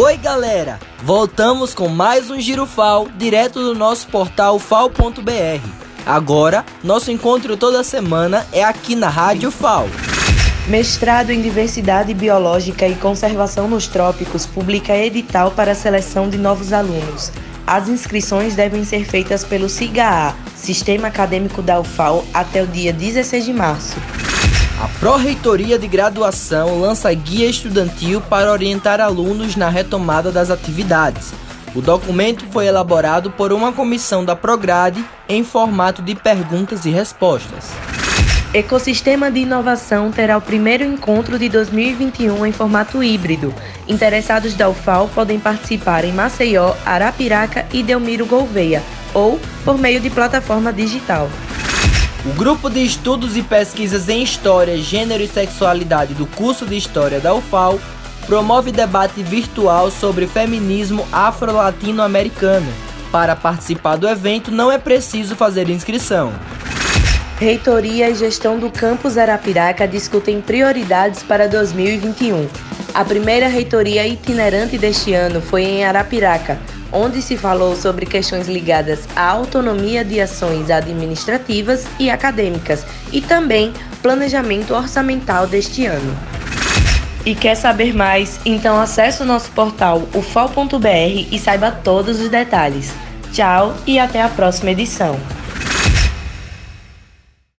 Oi, galera! Voltamos com mais um Giro FAO, direto do nosso portal fal.br. Agora, nosso encontro toda semana é aqui na Rádio FAO. Mestrado em Diversidade Biológica e Conservação nos Trópicos publica edital para seleção de novos alunos. As inscrições devem ser feitas pelo SIGA, Sistema Acadêmico da UFAO, até o dia 16 de março. A Pró-Reitoria de Graduação lança guia estudantil para orientar alunos na retomada das atividades. O documento foi elaborado por uma comissão da Prograde em formato de perguntas e respostas. Ecosistema de Inovação terá o primeiro encontro de 2021 em formato híbrido. Interessados da UFAL podem participar em Maceió, Arapiraca e Delmiro Gouveia, ou por meio de plataforma digital. O grupo de estudos e pesquisas em História, Gênero e Sexualidade do curso de História da UFAL promove debate virtual sobre feminismo afro-latino-americano. Para participar do evento não é preciso fazer inscrição. Reitoria e gestão do campus Arapiraca discutem prioridades para 2021. A primeira reitoria itinerante deste ano foi em Arapiraca, onde se falou sobre questões ligadas à autonomia de ações administrativas e acadêmicas e também planejamento orçamental deste ano. E quer saber mais? Então acesse o nosso portal ufal.br e saiba todos os detalhes. Tchau e até a próxima edição.